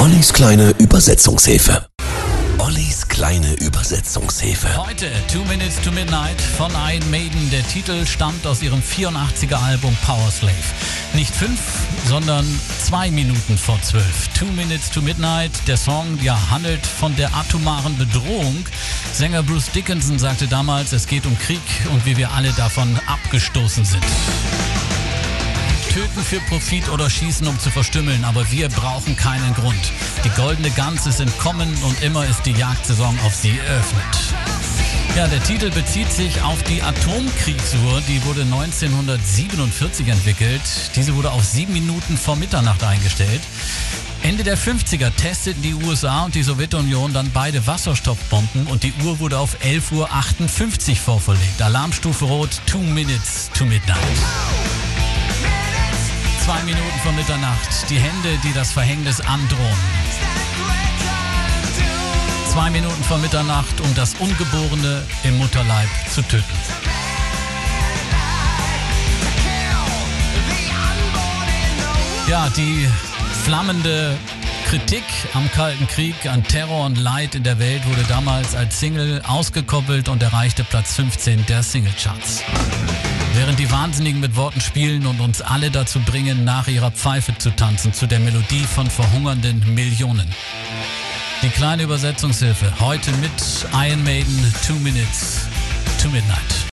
Ollis kleine Übersetzungshilfe. Ollis kleine Übersetzungshilfe. Heute Two Minutes to Midnight von Iron Maiden. Der Titel stammt aus ihrem 84er Album Power Slave. Nicht fünf, sondern zwei Minuten vor zwölf. Two Minutes to Midnight. Der Song ja, handelt von der atomaren Bedrohung. Sänger Bruce Dickinson sagte damals, es geht um Krieg und wie wir alle davon abgestoßen sind. Töten für Profit oder schießen, um zu verstümmeln, aber wir brauchen keinen Grund. Die goldene Gans ist entkommen und immer ist die Jagdsaison auf sie eröffnet. Ja, der Titel bezieht sich auf die Atomkriegsuhr, die wurde 1947 entwickelt. Diese wurde auf sieben Minuten vor Mitternacht eingestellt. Ende der 50er testeten die USA und die Sowjetunion dann beide Wasserstoffbomben und die Uhr wurde auf 11.58 Uhr vorverlegt. Alarmstufe Rot, two minutes to midnight zwei Minuten vor Mitternacht. Die Hände, die das Verhängnis androhen. Zwei Minuten vor Mitternacht, um das Ungeborene im Mutterleib zu töten. Ja, die flammende Kritik am Kalten Krieg, an Terror und Leid in der Welt wurde damals als Single ausgekoppelt und erreichte Platz 15 der Singlecharts. Während die Wahnsinnigen mit Worten spielen und uns alle dazu bringen, nach ihrer Pfeife zu tanzen, zu der Melodie von verhungernden Millionen. Die kleine Übersetzungshilfe heute mit Iron Maiden Two Minutes to Midnight.